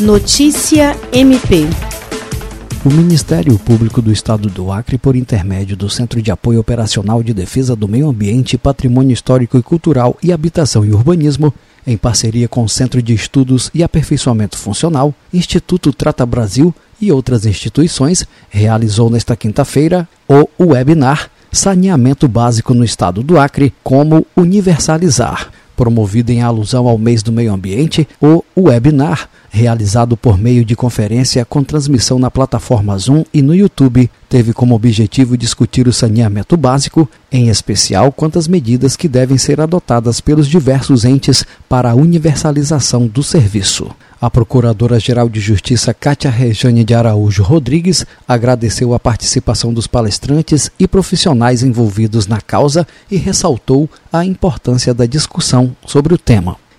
Notícia MP. O Ministério Público do Estado do Acre, por intermédio do Centro de Apoio Operacional de Defesa do Meio Ambiente, Patrimônio Histórico e Cultural e Habitação e Urbanismo, em parceria com o Centro de Estudos e Aperfeiçoamento Funcional, Instituto Trata Brasil e outras instituições, realizou nesta quinta-feira o webinar Saneamento Básico no Estado do Acre, como universalizar promovido em alusão ao mês do meio ambiente, o webinar, realizado por meio de conferência com transmissão na plataforma Zoom e no YouTube, teve como objetivo discutir o saneamento básico, em especial quanto às medidas que devem ser adotadas pelos diversos entes para a universalização do serviço. A Procuradora-Geral de Justiça Cátia Rejane de Araújo Rodrigues agradeceu a participação dos palestrantes e profissionais envolvidos na causa e ressaltou a importância da discussão sobre o tema.